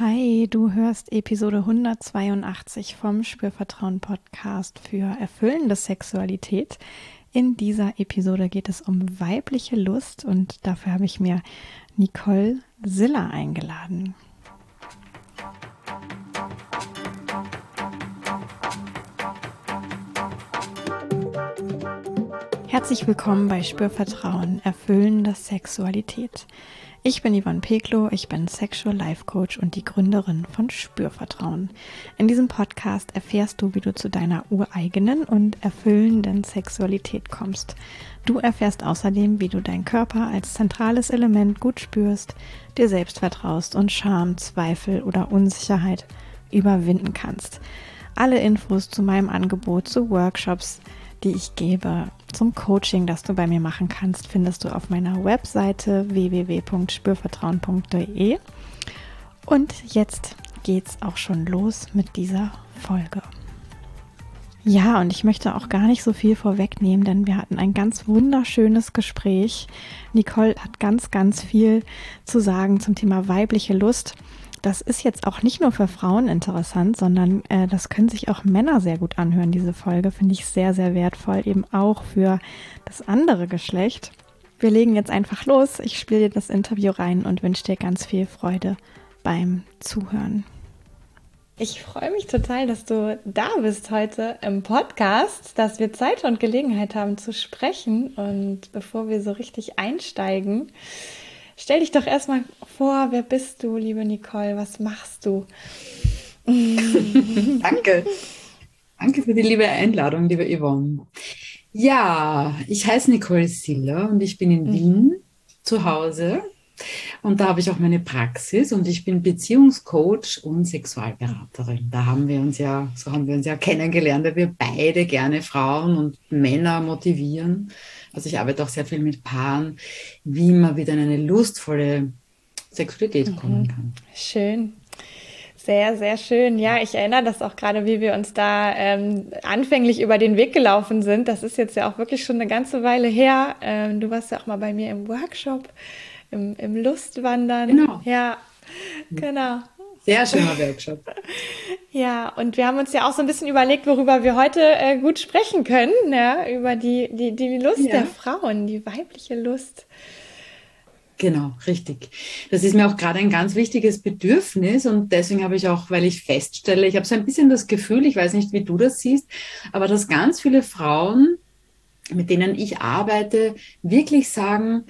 Hi, du hörst Episode 182 vom Spürvertrauen Podcast für erfüllende Sexualität. In dieser Episode geht es um weibliche Lust und dafür habe ich mir Nicole Siller eingeladen. Herzlich willkommen bei Spürvertrauen, erfüllende Sexualität. Ich bin Yvonne Peklo, ich bin Sexual Life Coach und die Gründerin von Spürvertrauen. In diesem Podcast erfährst du, wie du zu deiner ureigenen und erfüllenden Sexualität kommst. Du erfährst außerdem, wie du deinen Körper als zentrales Element gut spürst, dir selbst vertraust und Scham, Zweifel oder Unsicherheit überwinden kannst. Alle Infos zu meinem Angebot, zu Workshops, die ich gebe, zum Coaching, das du bei mir machen kannst, findest du auf meiner Webseite www.spürvertrauen.de. Und jetzt geht's auch schon los mit dieser Folge. Ja, und ich möchte auch gar nicht so viel vorwegnehmen, denn wir hatten ein ganz wunderschönes Gespräch. Nicole hat ganz, ganz viel zu sagen zum Thema weibliche Lust das ist jetzt auch nicht nur für Frauen interessant, sondern äh, das können sich auch Männer sehr gut anhören. Diese Folge finde ich sehr, sehr wertvoll, eben auch für das andere Geschlecht. Wir legen jetzt einfach los. Ich spiele dir das Interview rein und wünsche dir ganz viel Freude beim Zuhören. Ich freue mich total, dass du da bist heute im Podcast, dass wir Zeit und Gelegenheit haben zu sprechen. Und bevor wir so richtig einsteigen, Stell dich doch erstmal vor, wer bist du, liebe Nicole? Was machst du? Danke. Danke für die liebe Einladung, liebe Yvonne. Ja, ich heiße Nicole Siller und ich bin in mhm. Wien zu Hause. Und da habe ich auch meine Praxis und ich bin Beziehungscoach und Sexualberaterin. Da haben wir uns ja, so haben wir uns ja kennengelernt, weil wir beide gerne Frauen und Männer motivieren, also ich arbeite auch sehr viel mit Paaren, wie man wieder in eine lustvolle Sexualität mhm. kommen kann. Schön. Sehr, sehr schön. Ja, ich erinnere das auch gerade, wie wir uns da ähm, anfänglich über den Weg gelaufen sind. Das ist jetzt ja auch wirklich schon eine ganze Weile her. Ähm, du warst ja auch mal bei mir im Workshop, im, im Lustwandern. Genau. Ja, genau. Sehr schöner Workshop. Ja, und wir haben uns ja auch so ein bisschen überlegt, worüber wir heute äh, gut sprechen können, ja, über die, die, die Lust ja. der Frauen, die weibliche Lust. Genau, richtig. Das ist mir auch gerade ein ganz wichtiges Bedürfnis und deswegen habe ich auch, weil ich feststelle, ich habe so ein bisschen das Gefühl, ich weiß nicht, wie du das siehst, aber dass ganz viele Frauen, mit denen ich arbeite, wirklich sagen,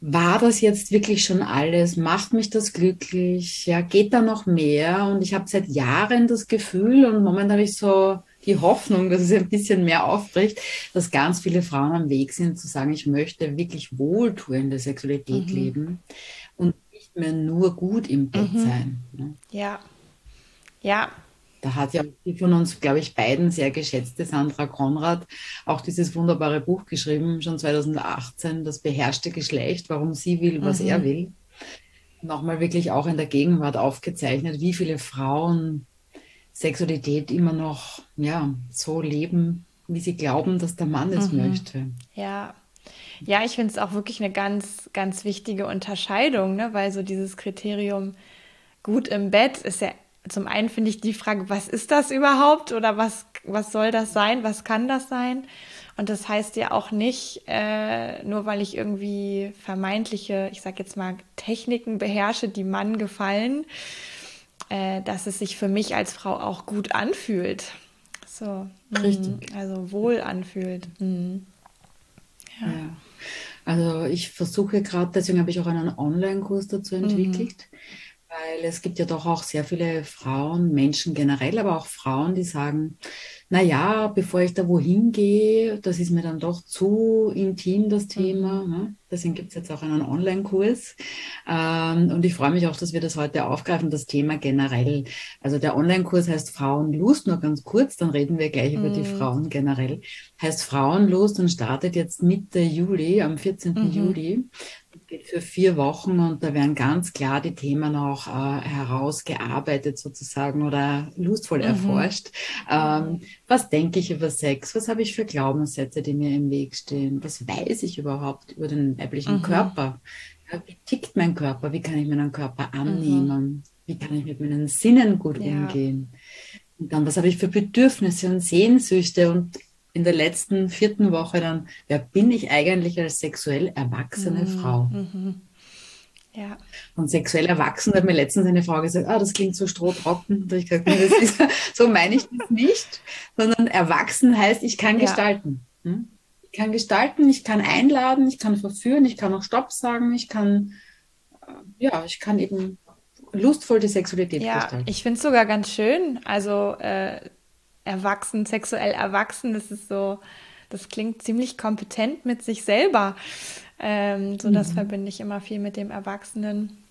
war das jetzt wirklich schon alles? Macht mich das glücklich? Ja, geht da noch mehr? Und ich habe seit Jahren das Gefühl und momentan habe ich so die Hoffnung, dass es ein bisschen mehr aufbricht, dass ganz viele Frauen am Weg sind zu sagen, ich möchte wirklich wohltuende Sexualität mhm. leben und nicht mehr nur gut im Bett mhm. sein. Ne? Ja, ja, da hat ja die von uns, glaube ich, beiden sehr geschätzte Sandra Konrad auch dieses wunderbare Buch geschrieben, schon 2018, Das beherrschte Geschlecht, warum sie will, was mhm. er will. Nochmal wirklich auch in der Gegenwart aufgezeichnet, wie viele Frauen Sexualität immer noch ja, so leben, wie sie glauben, dass der Mann es mhm. möchte. Ja. Ja, ich finde es auch wirklich eine ganz, ganz wichtige Unterscheidung, ne? weil so dieses Kriterium gut im Bett ist ja zum einen finde ich die Frage, was ist das überhaupt oder was, was soll das sein, was kann das sein? Und das heißt ja auch nicht, äh, nur weil ich irgendwie vermeintliche, ich sag jetzt mal, Techniken beherrsche, die Mann gefallen, äh, dass es sich für mich als Frau auch gut anfühlt. So, hm, Richtig. Mh, also wohl anfühlt. Mhm. Ja. ja. Also ich versuche gerade, deswegen habe ich auch einen Online-Kurs dazu mhm. entwickelt. Mhm weil es gibt ja doch auch sehr viele Frauen, Menschen generell, aber auch Frauen, die sagen, na ja, bevor ich da wohin gehe, das ist mir dann doch zu intim, das Thema. Mhm. Ne? Deswegen gibt es jetzt auch einen Online-Kurs. Ähm, und ich freue mich auch, dass wir das heute aufgreifen, das Thema generell. Also der Online-Kurs heißt Frauenlust, nur ganz kurz, dann reden wir gleich mhm. über die mhm. Frauen generell. Heißt Frauenlust und startet jetzt Mitte Juli, am 14. Mhm. Juli geht für vier Wochen und da werden ganz klar die Themen auch äh, herausgearbeitet sozusagen oder lustvoll mhm. erforscht. Ähm, was denke ich über Sex? Was habe ich für Glaubenssätze, die mir im Weg stehen? Was weiß ich überhaupt über den weiblichen mhm. Körper? Ja, wie tickt mein Körper? Wie kann ich meinen Körper annehmen? Mhm. Wie kann ich mit meinen Sinnen gut ja. umgehen? Und dann, was habe ich für Bedürfnisse und Sehnsüchte? Und in der letzten vierten Woche dann, wer bin ich eigentlich als sexuell erwachsene mhm. Frau? Mhm. Ja. Und sexuell erwachsen hat mir letztens eine Frau gesagt, ah, das klingt so strohtrocken. Und ich gesagt, nee, ist, so meine ich das nicht, sondern erwachsen heißt, ich kann ja. gestalten. Hm? Ich kann gestalten, ich kann einladen, ich kann verführen, ich kann auch Stopp sagen, ich kann, äh, ja, ich kann eben lustvoll die Sexualität ja, gestalten. Ich finde es sogar ganz schön. Also äh, erwachsen, sexuell erwachsen, das ist so, das klingt ziemlich kompetent mit sich selber. Ähm, so, das mhm. verbinde ich immer viel mit dem Erwachsenen.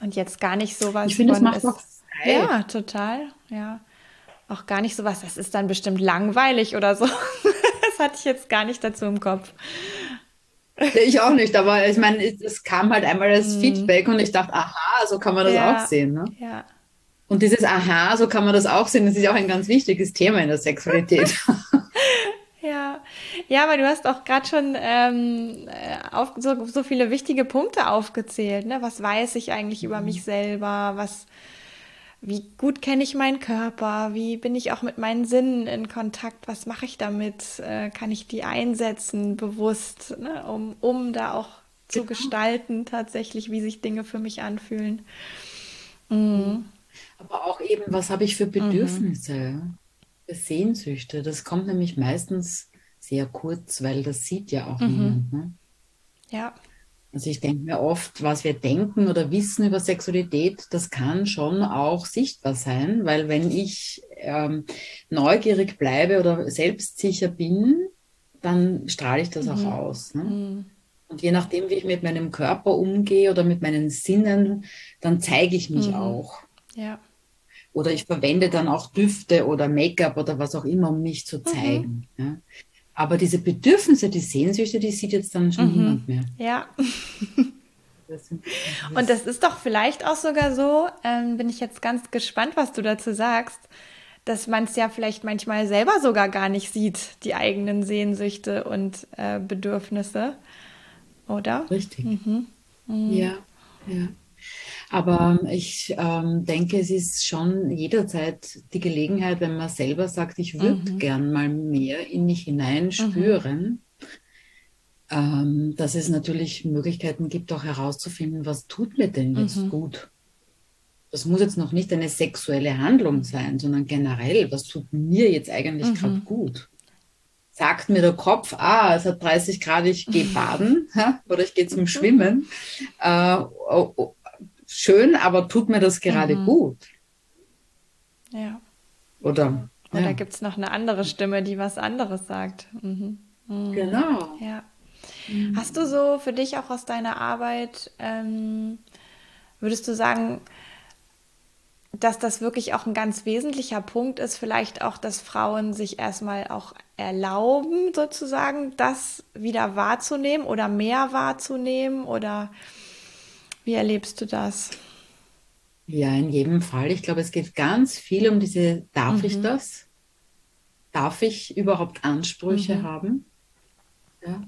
Und jetzt gar nicht sowas. Ich finde, es macht doch Ja, total. Ja. Auch gar nicht sowas, das ist dann bestimmt langweilig oder so. das hatte ich jetzt gar nicht dazu im Kopf. Ich auch nicht, aber ich meine, es kam halt einmal als mhm. Feedback und ich dachte, aha, so kann man das ja, auch sehen. Ne? Ja. Und dieses Aha, so kann man das auch sehen, das ist ja auch ein ganz wichtiges Thema in der Sexualität. Ja, ja, aber du hast auch gerade schon ähm, äh, auf, so, so viele wichtige Punkte aufgezählt. Ne? Was weiß ich eigentlich über mich selber? Was, wie gut kenne ich meinen Körper? Wie bin ich auch mit meinen Sinnen in Kontakt? Was mache ich damit? Äh, kann ich die einsetzen bewusst, ne? um, um da auch zu genau. gestalten, tatsächlich, wie sich Dinge für mich anfühlen? Mhm. Aber auch eben, was habe ich für mhm. Bedürfnisse? Mhm. Sehnsüchte. Das kommt nämlich meistens sehr kurz, weil das sieht ja auch mhm. niemand. Ne? Ja. Also ich denke mir oft, was wir denken oder wissen über Sexualität, das kann schon auch sichtbar sein, weil wenn ich ähm, neugierig bleibe oder selbstsicher bin, dann strahle ich das mhm. auch aus. Ne? Mhm. Und je nachdem, wie ich mit meinem Körper umgehe oder mit meinen Sinnen, dann zeige ich mich mhm. auch. Ja. Oder ich verwende dann auch Düfte oder Make-up oder was auch immer, um mich zu mhm. zeigen. Mhm. Ja. Aber diese Bedürfnisse, die Sehnsüchte, die sieht jetzt dann schon mhm. niemand mehr. Ja. Und das ist doch vielleicht auch sogar so, ähm, bin ich jetzt ganz gespannt, was du dazu sagst, dass man es ja vielleicht manchmal selber sogar gar nicht sieht, die eigenen Sehnsüchte und äh, Bedürfnisse, oder? Richtig. Mhm. Mhm. Ja, ja. Aber ich ähm, denke, es ist schon jederzeit die Gelegenheit, wenn man selber sagt, ich würde mhm. gern mal mehr in mich hineinspüren, mhm. ähm, dass es natürlich Möglichkeiten gibt, auch herauszufinden, was tut mir denn jetzt mhm. gut. Das muss jetzt noch nicht eine sexuelle Handlung sein, sondern generell, was tut mir jetzt eigentlich mhm. gerade gut? sagt mir der Kopf, ah, es hat 30 Grad, ich gehe baden oder ich gehe zum Schwimmen. Äh, schön, aber tut mir das gerade mhm. gut? Ja. Oder? Oder ja. gibt es noch eine andere Stimme, die was anderes sagt? Mhm. Mhm. Genau. Ja. Mhm. Hast du so für dich auch aus deiner Arbeit, ähm, würdest du sagen, dass das wirklich auch ein ganz wesentlicher Punkt ist, vielleicht auch, dass Frauen sich erstmal auch erlauben, sozusagen, das wieder wahrzunehmen oder mehr wahrzunehmen oder wie erlebst du das? Ja, in jedem Fall. Ich glaube, es geht ganz viel um diese, darf mhm. ich das? Darf ich überhaupt Ansprüche mhm. haben? Ja.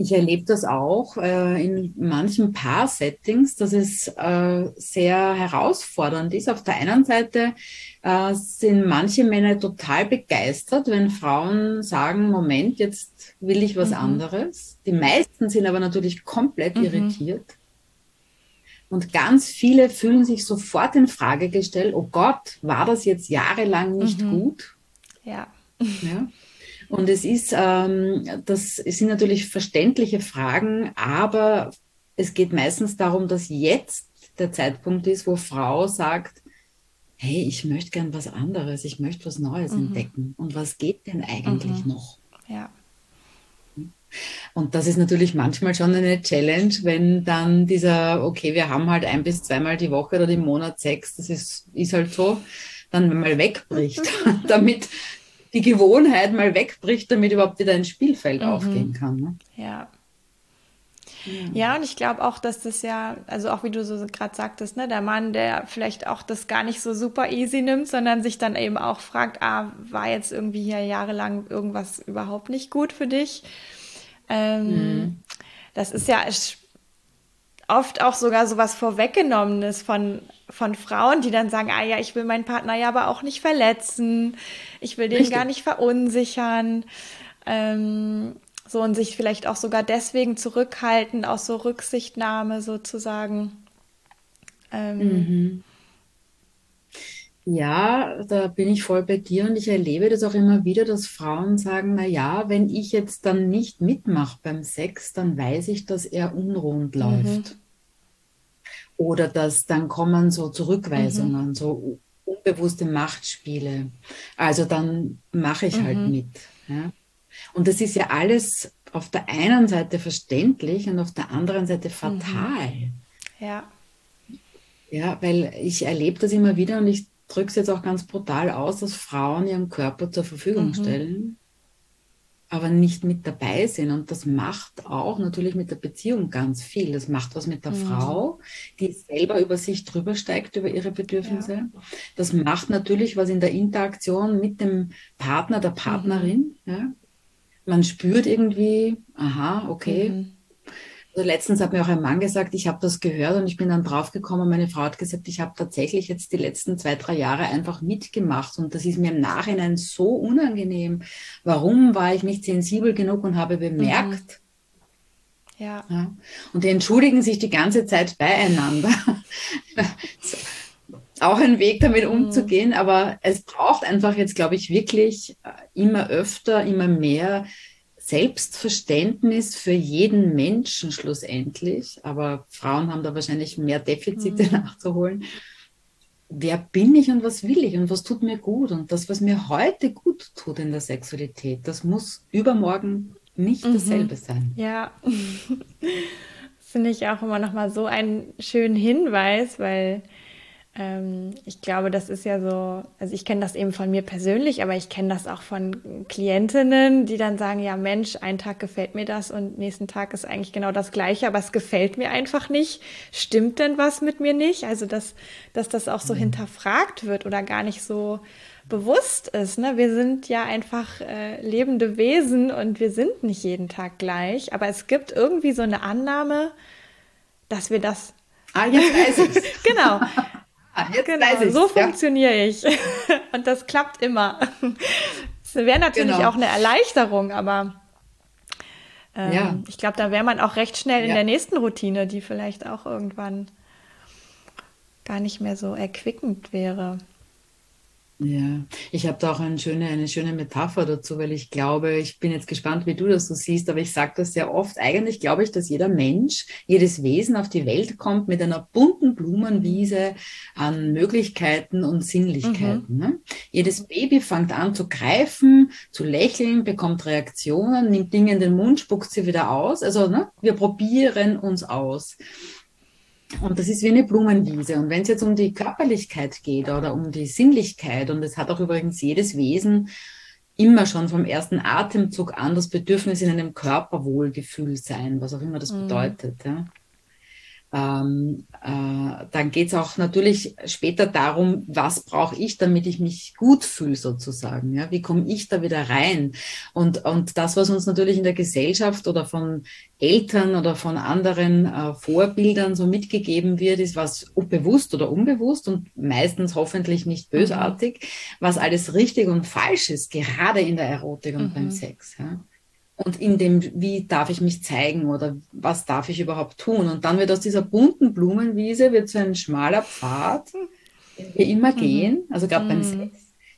Ich erlebe das auch äh, in manchen Paar-Settings, dass es äh, sehr herausfordernd ist. Auf der einen Seite äh, sind manche Männer total begeistert, wenn Frauen sagen, Moment, jetzt will ich was mhm. anderes. Die meisten sind aber natürlich komplett mhm. irritiert. Und ganz viele fühlen sich sofort in Frage gestellt, oh Gott, war das jetzt jahrelang nicht mhm. gut? Ja. ja. Und es ist, ähm, das sind natürlich verständliche Fragen, aber es geht meistens darum, dass jetzt der Zeitpunkt ist, wo Frau sagt, hey, ich möchte gern was anderes, ich möchte was Neues mhm. entdecken. Und was geht denn eigentlich mhm. noch? Ja. Und das ist natürlich manchmal schon eine Challenge, wenn dann dieser, okay, wir haben halt ein bis zweimal die Woche oder im Monat Sex, das ist, ist halt so, dann mal wegbricht, damit die Gewohnheit mal wegbricht, damit überhaupt wieder ein Spielfeld mhm. aufgehen kann. Ne? Ja. Ja, und ich glaube auch, dass das ja, also auch wie du so gerade sagtest, ne, der Mann, der vielleicht auch das gar nicht so super easy nimmt, sondern sich dann eben auch fragt, ah, war jetzt irgendwie hier jahrelang irgendwas überhaupt nicht gut für dich? Ähm, mhm. Das ist ja oft auch sogar so was Vorweggenommenes von von Frauen, die dann sagen, ah ja, ich will meinen Partner ja aber auch nicht verletzen, ich will den Richtig. gar nicht verunsichern. Ähm, so und sich vielleicht auch sogar deswegen zurückhalten, aus so Rücksichtnahme sozusagen. Ähm, mhm. Ja, da bin ich voll bei dir und ich erlebe das auch immer wieder, dass Frauen sagen, na ja, wenn ich jetzt dann nicht mitmache beim Sex, dann weiß ich, dass er unruhend mhm. läuft. Oder dass dann kommen so Zurückweisungen, mhm. so unbewusste Machtspiele. Also dann mache ich halt mhm. halt mit. Ja? Und das ist ja alles auf der einen Seite verständlich und auf der anderen Seite fatal. Mhm. Ja. Ja, weil ich erlebe das immer wieder und ich drücke es jetzt auch ganz brutal aus, dass Frauen ihren Körper zur Verfügung mhm. stellen, aber nicht mit dabei sind. Und das macht auch natürlich mit der Beziehung ganz viel. Das macht was mit der mhm. Frau, die selber über sich drüber steigt, über ihre Bedürfnisse. Ja. Das macht natürlich was in der Interaktion mit dem Partner, der Partnerin. Mhm. Ja. Man spürt irgendwie, aha, okay, mhm. Also letztens hat mir auch ein Mann gesagt, ich habe das gehört und ich bin dann draufgekommen, meine Frau hat gesagt, ich habe tatsächlich jetzt die letzten zwei, drei Jahre einfach mitgemacht und das ist mir im Nachhinein so unangenehm. Warum war ich nicht sensibel genug und habe bemerkt, mhm. ja. ja. Und die entschuldigen sich die ganze Zeit beieinander. auch ein Weg, damit mhm. umzugehen, aber es braucht einfach jetzt, glaube ich, wirklich immer öfter, immer mehr Selbstverständnis für jeden Menschen schlussendlich, aber Frauen haben da wahrscheinlich mehr Defizite mhm. nachzuholen. Wer bin ich und was will ich und was tut mir gut? Und das, was mir heute gut tut in der Sexualität, das muss übermorgen nicht mhm. dasselbe sein. Ja, finde ich auch immer noch mal so einen schönen Hinweis, weil ähm, ich glaube, das ist ja so, also ich kenne das eben von mir persönlich, aber ich kenne das auch von Klientinnen, die dann sagen, ja Mensch, ein Tag gefällt mir das und nächsten Tag ist eigentlich genau das gleiche, aber es gefällt mir einfach nicht. Stimmt denn was mit mir nicht? Also, dass, dass das auch so mhm. hinterfragt wird oder gar nicht so bewusst ist. Ne? Wir sind ja einfach äh, lebende Wesen und wir sind nicht jeden Tag gleich, aber es gibt irgendwie so eine Annahme, dass wir das Ah, jetzt weiß ich's. genau. Ah, jetzt genau, weiß so ja. funktioniere ich. Und das klappt immer. Das wäre natürlich genau. auch eine Erleichterung, aber ähm, ja. ich glaube, da wäre man auch recht schnell in der nächsten Routine, die vielleicht auch irgendwann gar nicht mehr so erquickend wäre. Ja, ich habe da auch eine schöne, eine schöne Metapher dazu, weil ich glaube, ich bin jetzt gespannt, wie du das so siehst, aber ich sage das sehr oft. Eigentlich glaube ich, dass jeder Mensch, jedes Wesen auf die Welt kommt mit einer bunten Blumenwiese an Möglichkeiten und Sinnlichkeiten. Mhm. Ne? Jedes Baby fängt an zu greifen, zu lächeln, bekommt Reaktionen, nimmt Dinge in den Mund, spuckt sie wieder aus. Also ne, wir probieren uns aus. Und das ist wie eine Blumenwiese. Und wenn es jetzt um die Körperlichkeit geht oder um die Sinnlichkeit, und es hat auch übrigens jedes Wesen immer schon vom ersten Atemzug an das Bedürfnis in einem Körperwohlgefühl sein, was auch immer das mhm. bedeutet. Ja ähm, äh, dann geht es auch natürlich später darum, was brauche ich, damit ich mich gut fühle sozusagen. Ja? Wie komme ich da wieder rein? Und, und das, was uns natürlich in der Gesellschaft oder von Eltern oder von anderen äh, Vorbildern so mitgegeben wird, ist was bewusst oder unbewusst und meistens hoffentlich nicht mhm. bösartig, mhm. was alles richtig und falsch ist, gerade in der Erotik und mhm. beim Sex. Ja? Und in dem, wie darf ich mich zeigen oder was darf ich überhaupt tun. Und dann wird aus dieser bunten Blumenwiese wird so ein schmaler Pfad, den wir immer mhm. gehen, also gerade mhm. beim Sex.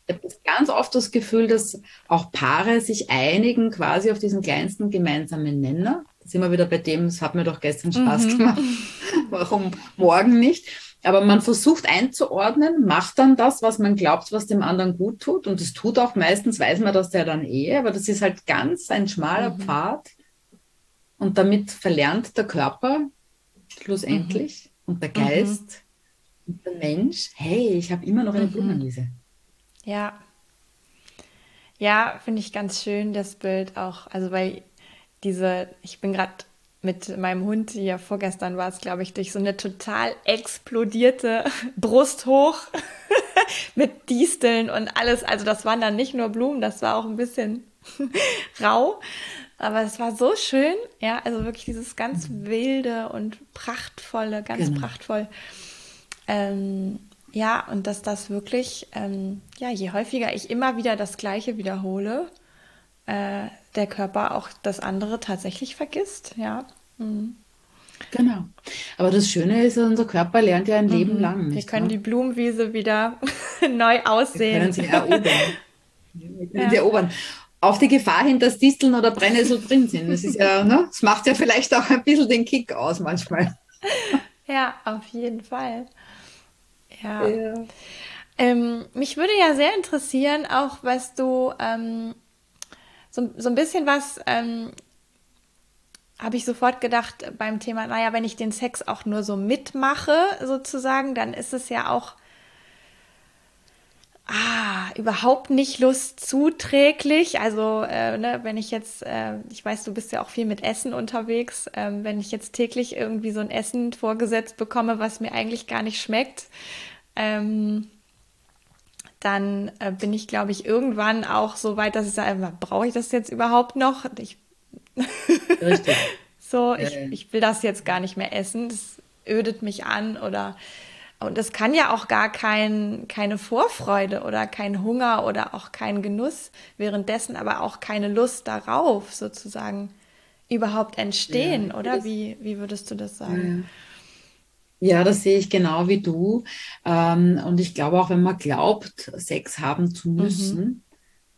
Ich habe ganz oft das Gefühl, dass auch Paare sich einigen quasi auf diesen kleinsten gemeinsamen Nenner. Da sind wir wieder bei dem, es hat mir doch gestern Spaß mhm. gemacht. Warum morgen nicht? Aber man versucht einzuordnen, macht dann das, was man glaubt, was dem anderen gut tut. Und es tut auch meistens, weiß man das der dann eh, aber das ist halt ganz ein schmaler mhm. Pfad. Und damit verlernt der Körper schlussendlich mhm. und der Geist mhm. und der Mensch, hey, ich habe immer noch eine mhm. Blumenwiese. Ja. Ja, finde ich ganz schön, das Bild auch. Also, weil diese, ich bin gerade mit meinem Hund, ja vorgestern war es, glaube ich, durch so eine total explodierte Brust hoch mit Disteln und alles. Also das waren dann nicht nur Blumen, das war auch ein bisschen rau. Aber es war so schön, ja, also wirklich dieses ganz wilde und prachtvolle, ganz genau. prachtvoll. Ähm, ja, und dass das wirklich, ähm, ja, je häufiger ich immer wieder das Gleiche wiederhole, äh, der Körper auch das andere tatsächlich vergisst, ja. Mhm. Genau. Aber das Schöne ist, unser Körper lernt ja ein mhm. Leben lang. Wir können wahr? die Blumenwiese wieder neu aussehen. Wir können sie erobern. Wir können ja. sie erobern. Auf die Gefahr hin, dass Disteln oder Brennnessel drin sind. Das ist ja, ne? Das macht ja vielleicht auch ein bisschen den Kick aus manchmal. Ja, auf jeden Fall. Ja. ja. Ähm, mich würde ja sehr interessieren, auch was du ähm, so, so ein bisschen was ähm, habe ich sofort gedacht beim Thema, naja, wenn ich den Sex auch nur so mitmache, sozusagen, dann ist es ja auch ah, überhaupt nicht lustzuträglich. Also, äh, ne, wenn ich jetzt, äh, ich weiß, du bist ja auch viel mit Essen unterwegs, äh, wenn ich jetzt täglich irgendwie so ein Essen vorgesetzt bekomme, was mir eigentlich gar nicht schmeckt, ähm, dann äh, bin ich, glaube ich, irgendwann auch so weit, dass ich sage, brauche ich das jetzt überhaupt noch? Ich Richtig. so, ich, ich will das jetzt gar nicht mehr essen. Das ödet mich an oder und es kann ja auch gar kein, keine Vorfreude oder kein Hunger oder auch kein Genuss, währenddessen aber auch keine Lust darauf sozusagen überhaupt entstehen, ja, oder? Wie, wie würdest du das sagen? Ja, das sehe ich genau wie du. Ähm, und ich glaube auch, wenn man glaubt, Sex haben zu müssen,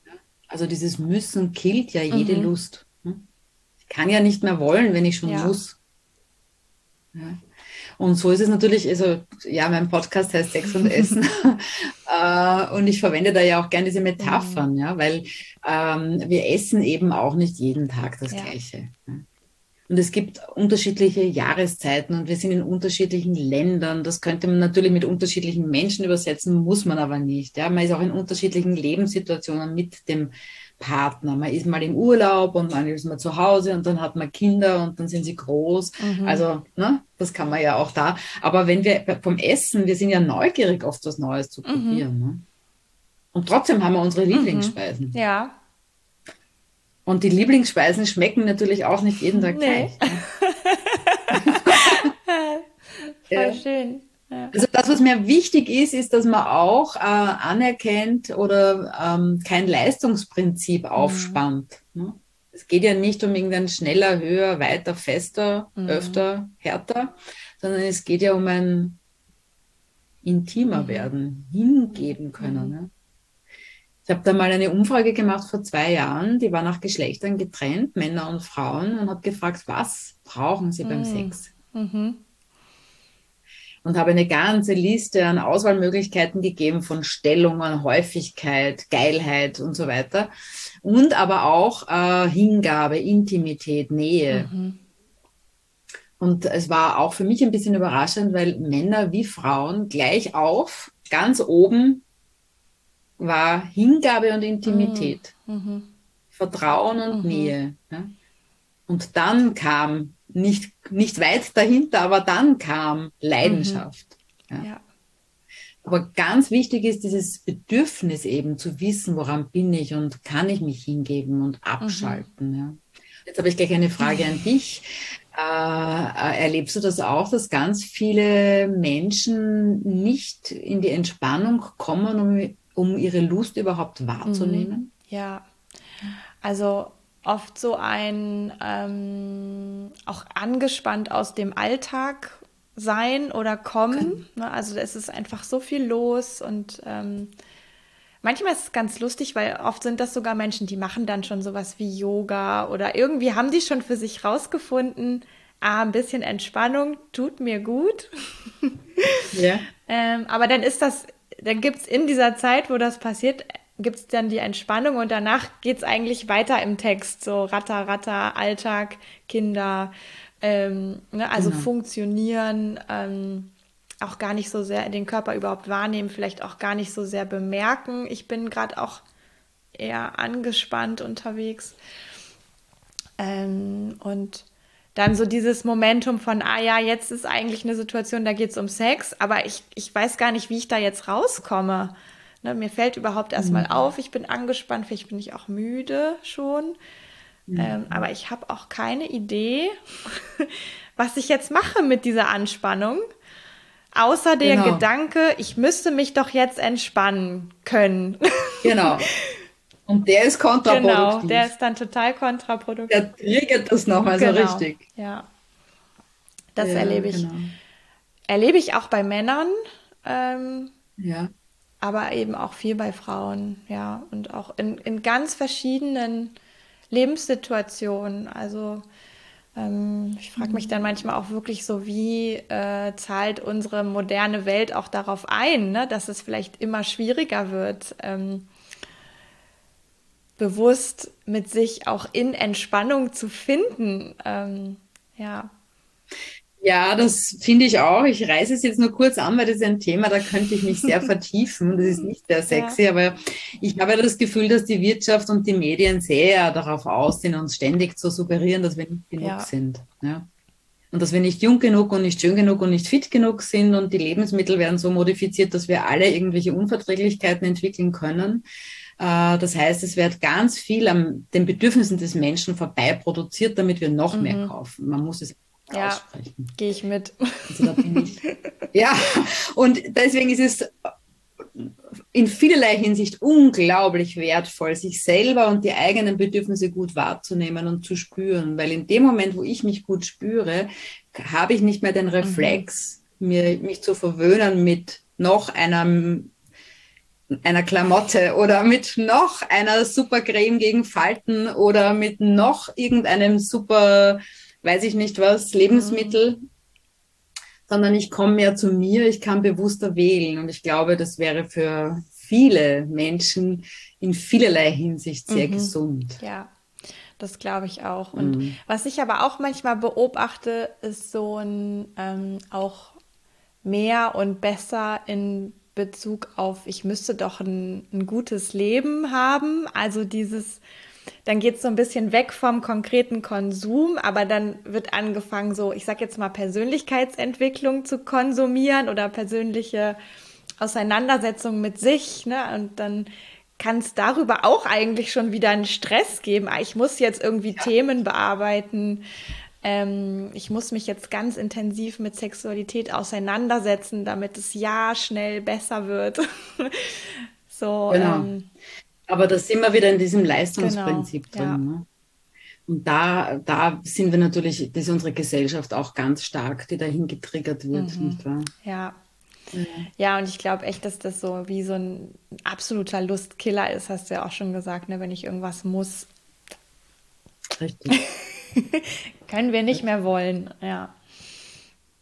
mhm. also dieses Müssen killt ja jede mhm. Lust kann ja nicht mehr wollen, wenn ich schon ja. muss. Ja. Und so ist es natürlich, also ja, mein Podcast heißt Sex und Essen. äh, und ich verwende da ja auch gerne diese Metaphern, mhm. ja, weil ähm, wir essen eben auch nicht jeden Tag das ja. Gleiche. Und es gibt unterschiedliche Jahreszeiten und wir sind in unterschiedlichen Ländern. Das könnte man natürlich mit unterschiedlichen Menschen übersetzen, muss man aber nicht. Ja, man ist auch in unterschiedlichen Lebenssituationen mit dem Partner. Man ist mal im Urlaub und dann ist man zu Hause und dann hat man Kinder und dann sind sie groß. Mhm. Also, ne, das kann man ja auch da. Aber wenn wir vom Essen, wir sind ja neugierig, oft was Neues zu mhm. probieren. Mhm. Ne? Und trotzdem haben wir unsere mhm. Lieblingsspeisen. Mhm. Ja. Und die Lieblingsspeisen schmecken natürlich auch nicht jeden Tag nee. gleich. Voll ja. schön. Also das, was mir wichtig ist, ist, dass man auch äh, anerkennt oder ähm, kein Leistungsprinzip mhm. aufspannt. Ne? Es geht ja nicht um irgendein schneller, höher, weiter, fester, mhm. öfter, härter, sondern es geht ja um ein intimer mhm. werden, hingeben können. Mhm. Ne? Ich habe da mal eine Umfrage gemacht vor zwei Jahren, die war nach Geschlechtern getrennt, Männer und Frauen, und habe gefragt, was brauchen sie beim mhm. Sex? Mhm und habe eine ganze Liste an Auswahlmöglichkeiten gegeben von Stellungen, Häufigkeit, Geilheit und so weiter. Und aber auch äh, Hingabe, Intimität, Nähe. Mhm. Und es war auch für mich ein bisschen überraschend, weil Männer wie Frauen gleich auf, ganz oben war Hingabe und Intimität, mhm. mhm. Vertrauen und mhm. Nähe. Ja? Und dann kam nicht, nicht weit dahinter, aber dann kam Leidenschaft. Mhm. Ja. ja. Aber ganz wichtig ist dieses Bedürfnis eben zu wissen, woran bin ich und kann ich mich hingeben und abschalten. Mhm. Ja. Jetzt habe ich gleich eine Frage an dich. Äh, äh, erlebst du das auch, dass ganz viele Menschen nicht in die Entspannung kommen, um, um ihre Lust überhaupt wahrzunehmen? Mhm. Ja, also oft so ein ähm, auch angespannt aus dem Alltag sein oder kommen. Ne? Also es ist einfach so viel los und ähm, manchmal ist es ganz lustig, weil oft sind das sogar Menschen, die machen dann schon sowas wie Yoga oder irgendwie haben die schon für sich rausgefunden, ah, ein bisschen Entspannung tut mir gut. Ja. ähm, aber dann ist das, dann gibt es in dieser Zeit, wo das passiert, gibt es dann die Entspannung und danach geht es eigentlich weiter im Text, so Ratter, Ratter, Alltag, Kinder, ähm, ne, also genau. funktionieren, ähm, auch gar nicht so sehr den Körper überhaupt wahrnehmen, vielleicht auch gar nicht so sehr bemerken. Ich bin gerade auch eher angespannt unterwegs. Ähm, und dann so dieses Momentum von, ah ja, jetzt ist eigentlich eine Situation, da geht es um Sex, aber ich, ich weiß gar nicht, wie ich da jetzt rauskomme. Ne, mir fällt überhaupt erstmal mhm. auf, ich bin angespannt, vielleicht bin ich auch müde schon. Mhm. Ähm, aber ich habe auch keine Idee, was ich jetzt mache mit dieser Anspannung. Außer der genau. Gedanke, ich müsste mich doch jetzt entspannen können. Genau. Und der ist kontraproduktiv. Genau, der ist dann total kontraproduktiv. Der triggert das nochmal genau. so richtig. Ja. Das ja, erlebe ich. Genau. Erlebe ich auch bei Männern. Ähm, ja. Aber eben auch viel bei Frauen, ja. Und auch in, in ganz verschiedenen Lebenssituationen. Also ähm, ich frage mich dann manchmal auch wirklich so, wie äh, zahlt unsere moderne Welt auch darauf ein, ne? dass es vielleicht immer schwieriger wird. Ähm, bewusst mit sich auch in Entspannung zu finden. Ähm, ja. Ja, das finde ich auch. Ich reiße es jetzt nur kurz an, weil das ist ein Thema, da könnte ich mich sehr vertiefen. Das ist nicht sehr sexy, ja. aber ich habe das Gefühl, dass die Wirtschaft und die Medien sehr darauf aus sind, uns ständig zu suggerieren, dass wir nicht genug ja. sind. Ja? Und dass wir nicht jung genug und nicht schön genug und nicht fit genug sind und die Lebensmittel werden so modifiziert, dass wir alle irgendwelche Unverträglichkeiten entwickeln können. Äh, das heißt, es wird ganz viel an den Bedürfnissen des Menschen vorbei produziert, damit wir noch mhm. mehr kaufen. Man muss es ja, aussprechen. Gehe ich mit. Also ich. ja, und deswegen ist es in vielerlei Hinsicht unglaublich wertvoll, sich selber und die eigenen Bedürfnisse gut wahrzunehmen und zu spüren. Weil in dem Moment, wo ich mich gut spüre, habe ich nicht mehr den Reflex, mhm. mir, mich zu verwöhnen mit noch einem einer Klamotte oder mit noch einer super Creme gegen Falten oder mit noch irgendeinem super weiß ich nicht was, Lebensmittel, mhm. sondern ich komme mehr zu mir, ich kann bewusster wählen. Und ich glaube, das wäre für viele Menschen in vielerlei Hinsicht sehr mhm. gesund. Ja. Das glaube ich auch. Und mhm. was ich aber auch manchmal beobachte, ist so ein ähm, auch mehr und besser in Bezug auf, ich müsste doch ein, ein gutes Leben haben. Also dieses, dann geht es so ein bisschen weg vom konkreten Konsum, aber dann wird angefangen, so, ich sag jetzt mal, Persönlichkeitsentwicklung zu konsumieren oder persönliche Auseinandersetzung mit sich. Ne? Und dann kann es darüber auch eigentlich schon wieder einen Stress geben. Ah, ich muss jetzt irgendwie ja. Themen bearbeiten. Ähm, ich muss mich jetzt ganz intensiv mit Sexualität auseinandersetzen, damit es ja schnell besser wird. so. Genau. Ähm, aber da sind wir wieder in diesem Leistungsprinzip genau, drin. Ja. Ne? Und da, da sind wir natürlich, das ist unsere Gesellschaft auch ganz stark, die dahin getriggert wird, mhm. nicht wahr? Ja. ja. Ja, und ich glaube echt, dass das so wie so ein absoluter Lustkiller ist, hast du ja auch schon gesagt, ne? wenn ich irgendwas muss. Richtig. können wir nicht mehr wollen, ja.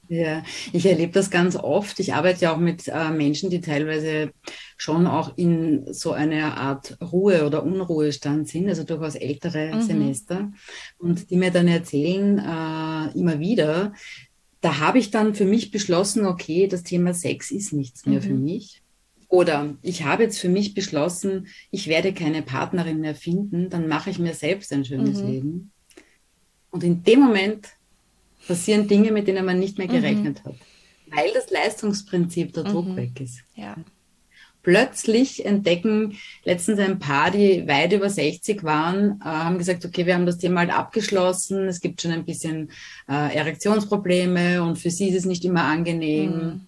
Ja, ich erlebe das ganz oft. Ich arbeite ja auch mit äh, Menschen, die teilweise schon auch in so einer Art Ruhe- oder Unruhestand sind, also durchaus ältere mhm. Semester, und die mir dann erzählen äh, immer wieder, da habe ich dann für mich beschlossen, okay, das Thema Sex ist nichts mehr mhm. für mich. Oder ich habe jetzt für mich beschlossen, ich werde keine Partnerin mehr finden, dann mache ich mir selbst ein schönes mhm. Leben. Und in dem Moment passieren Dinge, mit denen man nicht mehr gerechnet mhm. hat, weil das Leistungsprinzip der Druck mhm. weg ist. Ja. Plötzlich entdecken letztens ein paar, die weit über 60 waren, äh, haben gesagt, okay, wir haben das Thema halt abgeschlossen, es gibt schon ein bisschen äh, Erektionsprobleme und für sie ist es nicht immer angenehm. Mhm.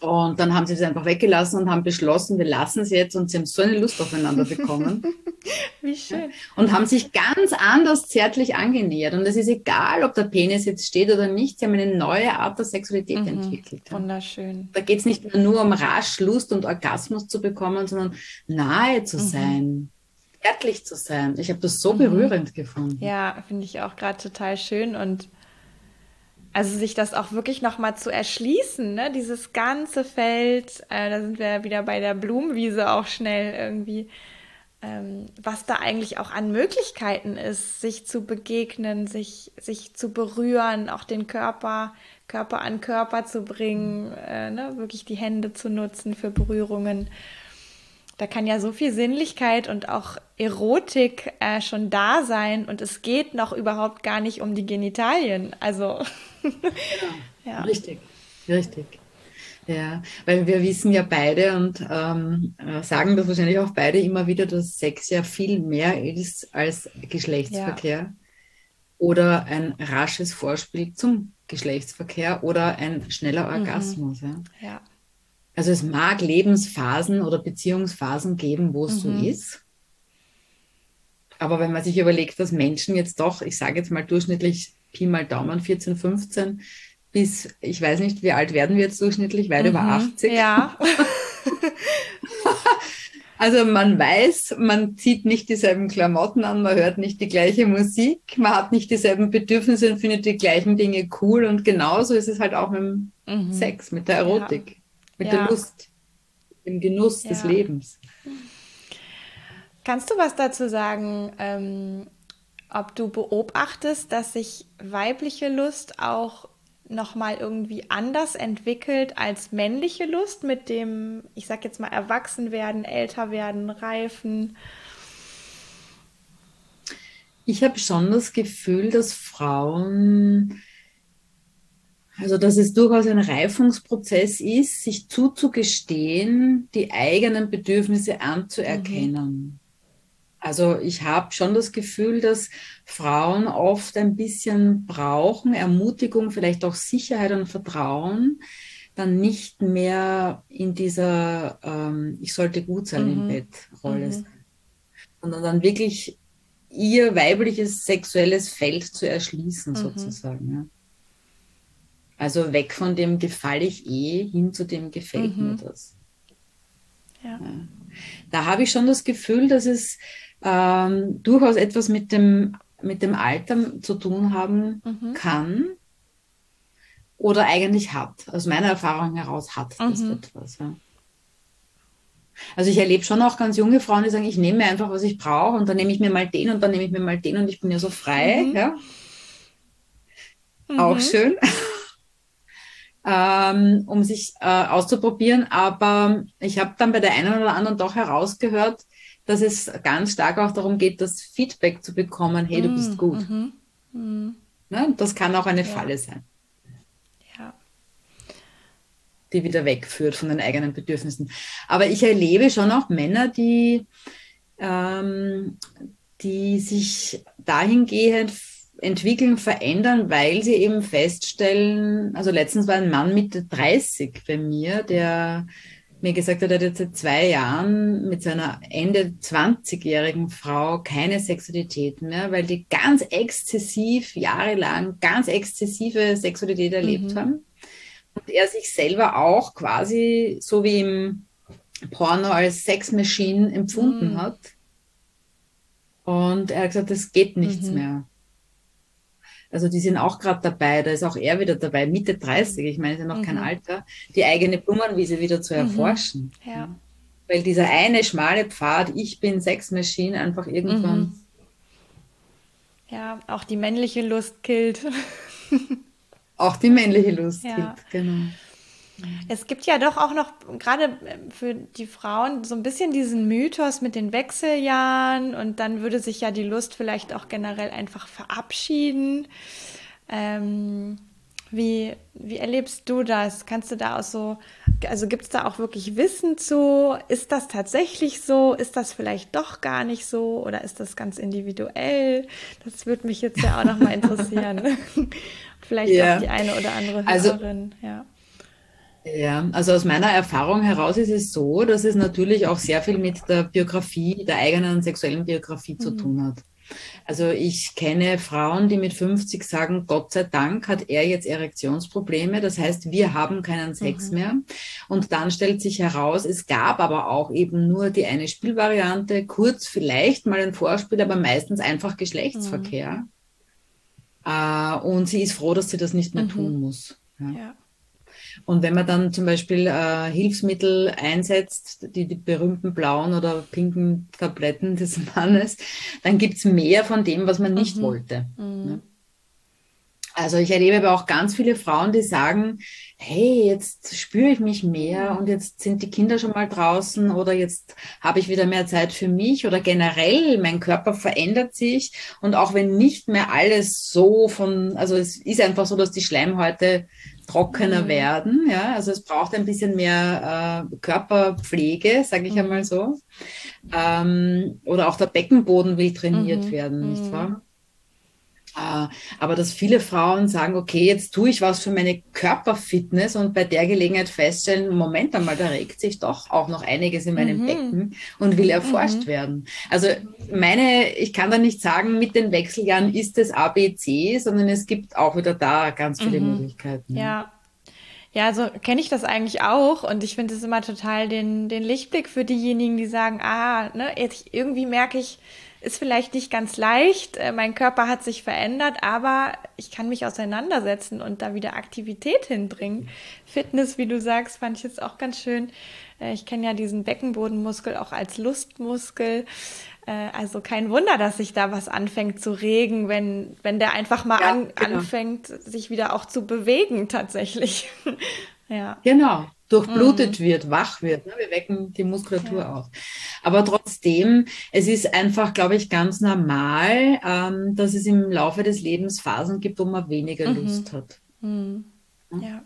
Und dann haben sie es einfach weggelassen und haben beschlossen, wir lassen es jetzt und sie haben so eine Lust aufeinander bekommen. Wie schön. Und haben sich ganz anders zärtlich angenähert. Und es ist egal, ob der Penis jetzt steht oder nicht, sie haben eine neue Art der Sexualität mhm. entwickelt. Wunderschön. Da geht es nicht nur um rasch Lust und Orgasmus zu bekommen, sondern nahe zu mhm. sein. Zärtlich zu sein. Ich habe das so mhm. berührend gefunden. Ja, finde ich auch gerade total schön und also sich das auch wirklich nochmal zu erschließen, ne? dieses ganze Feld, äh, da sind wir wieder bei der Blumenwiese auch schnell irgendwie, ähm, was da eigentlich auch an Möglichkeiten ist, sich zu begegnen, sich, sich zu berühren, auch den Körper, Körper an Körper zu bringen, äh, ne? wirklich die Hände zu nutzen für Berührungen da kann ja so viel Sinnlichkeit und auch Erotik äh, schon da sein und es geht noch überhaupt gar nicht um die Genitalien. Also ja, richtig, richtig. Ja, weil wir wissen ja beide und ähm, äh, sagen das wahrscheinlich auch beide immer wieder, dass Sex ja viel mehr ist als Geschlechtsverkehr ja. oder ein rasches Vorspiel zum Geschlechtsverkehr oder ein schneller mhm. Orgasmus. Mhm. Ja. ja. Also es mag Lebensphasen oder Beziehungsphasen geben, wo es mhm. so ist. Aber wenn man sich überlegt, dass Menschen jetzt doch, ich sage jetzt mal durchschnittlich Pi mal Daumen 14, 15 bis, ich weiß nicht, wie alt werden wir jetzt durchschnittlich, weit mhm. über 80. Ja. also man weiß, man zieht nicht dieselben Klamotten an, man hört nicht die gleiche Musik, man hat nicht dieselben Bedürfnisse und findet die gleichen Dinge cool. Und genauso ist es halt auch mit dem mhm. Sex, mit der Erotik, ja. Mit ja. der Lust, dem Genuss ja. des Lebens. Kannst du was dazu sagen, ähm, ob du beobachtest, dass sich weibliche Lust auch nochmal irgendwie anders entwickelt als männliche Lust mit dem, ich sag jetzt mal, Erwachsenwerden, älter werden, reifen? Ich habe schon das Gefühl, dass Frauen, also dass es durchaus ein Reifungsprozess ist, sich zuzugestehen, die eigenen Bedürfnisse anzuerkennen. Mhm. Also ich habe schon das Gefühl, dass Frauen oft ein bisschen brauchen, Ermutigung, vielleicht auch Sicherheit und Vertrauen, dann nicht mehr in dieser ähm, Ich sollte gut sein mhm. im Bett Rolle mhm. sein, sondern dann wirklich ihr weibliches sexuelles Feld zu erschließen, mhm. sozusagen. Ja. Also weg von dem gefall ich eh hin zu dem gefällt mir mhm. das. Ja. ja. Da habe ich schon das Gefühl, dass es ähm, durchaus etwas mit dem, mit dem Alter zu tun haben mhm. kann oder eigentlich hat. Aus meiner Erfahrung heraus hat das mhm. etwas. Ja. Also ich erlebe schon auch ganz junge Frauen, die sagen, ich nehme mir einfach, was ich brauche und dann nehme ich mir mal den und dann nehme ich mir mal den und ich bin ja so frei. Mhm. Ja. Auch mhm. schön. Ähm, um sich äh, auszuprobieren. Aber ich habe dann bei der einen oder anderen doch herausgehört, dass es ganz stark auch darum geht, das Feedback zu bekommen, hey, du bist mm, gut. Mhm. Mhm. Ne? Das kann auch eine ja. Falle sein. Ja. Die wieder wegführt von den eigenen Bedürfnissen. Aber ich erlebe schon auch Männer, die, ähm, die sich dahingehend entwickeln, verändern, weil sie eben feststellen, also letztens war ein Mann Mitte 30 bei mir, der mir gesagt hat, er hat jetzt seit zwei Jahren mit seiner Ende 20-jährigen Frau keine Sexualität mehr, weil die ganz exzessiv, jahrelang ganz exzessive Sexualität erlebt mhm. haben. Und er sich selber auch quasi so wie im Porno als Sexmaschine empfunden mhm. hat. Und er hat gesagt, es geht nichts mhm. mehr. Also die sind auch gerade dabei, da ist auch er wieder dabei, Mitte 30, ich meine, ist ja noch mhm. kein Alter, die eigene Blumenwiese wieder zu mhm. erforschen. Mhm. Ja. Weil dieser eine schmale Pfad, ich bin Sexmaschine, einfach irgendwann. Mhm. Ja, auch die männliche Lust killt. auch die männliche Lust ja. killt, genau. Es gibt ja doch auch noch, gerade ähm, für die Frauen, so ein bisschen diesen Mythos mit den Wechseljahren und dann würde sich ja die Lust vielleicht auch generell einfach verabschieden. Ähm, wie, wie erlebst du das? Kannst du da auch so, also gibt es da auch wirklich Wissen zu? Ist das tatsächlich so? Ist das vielleicht doch gar nicht so? Oder ist das ganz individuell? Das würde mich jetzt ja auch nochmal interessieren. vielleicht ja. auch die eine oder andere also Hörerin, also, ja. Ja, also aus meiner Erfahrung heraus ist es so, dass es natürlich auch sehr viel mit der Biografie, der eigenen sexuellen Biografie mhm. zu tun hat. Also ich kenne Frauen, die mit 50 sagen, Gott sei Dank hat er jetzt Erektionsprobleme. Das heißt, wir haben keinen Sex mhm. mehr. Und dann stellt sich heraus, es gab aber auch eben nur die eine Spielvariante, kurz vielleicht mal ein Vorspiel, aber meistens einfach Geschlechtsverkehr. Mhm. Uh, und sie ist froh, dass sie das nicht mehr mhm. tun muss. Ja. ja. Und wenn man dann zum Beispiel äh, Hilfsmittel einsetzt, die, die berühmten blauen oder pinken Tabletten des Mannes, dann gibt's mehr von dem, was man nicht mhm. wollte. Mhm. Also ich erlebe aber auch ganz viele Frauen, die sagen, hey, jetzt spüre ich mich mehr und jetzt sind die Kinder schon mal draußen oder jetzt habe ich wieder mehr Zeit für mich oder generell mein Körper verändert sich und auch wenn nicht mehr alles so von, also es ist einfach so, dass die Schleimhäute trockener mhm. werden. Ja, also es braucht ein bisschen mehr äh, Körperpflege, sage ich mhm. einmal so. Ähm, oder auch der Beckenboden will trainiert mhm. werden, nicht mhm. wahr? Aber dass viele Frauen sagen, okay, jetzt tue ich was für meine Körperfitness und bei der Gelegenheit feststellen, Moment einmal, da regt sich doch auch noch einiges in meinem mhm. Becken und will erforscht mhm. werden. Also meine, ich kann da nicht sagen, mit den Wechseljahren ist es ABC, sondern es gibt auch wieder da ganz viele mhm. Möglichkeiten. Ja. Ja, so kenne ich das eigentlich auch und ich finde es immer total den, den Lichtblick für diejenigen, die sagen, ah, ne, jetzt irgendwie merke ich, ist vielleicht nicht ganz leicht. Äh, mein Körper hat sich verändert, aber ich kann mich auseinandersetzen und da wieder Aktivität hinbringen. Fitness, wie du sagst, fand ich jetzt auch ganz schön. Äh, ich kenne ja diesen Beckenbodenmuskel auch als Lustmuskel. Äh, also kein Wunder, dass sich da was anfängt zu regen, wenn, wenn der einfach mal ja, an, genau. anfängt, sich wieder auch zu bewegen tatsächlich. ja. Genau durchblutet mhm. wird, wach wird. Ne? Wir wecken die Muskulatur ja. auf. Aber trotzdem, es ist einfach, glaube ich, ganz normal, ähm, dass es im Laufe des Lebens Phasen gibt, wo man weniger mhm. Lust hat. Mhm. Ja.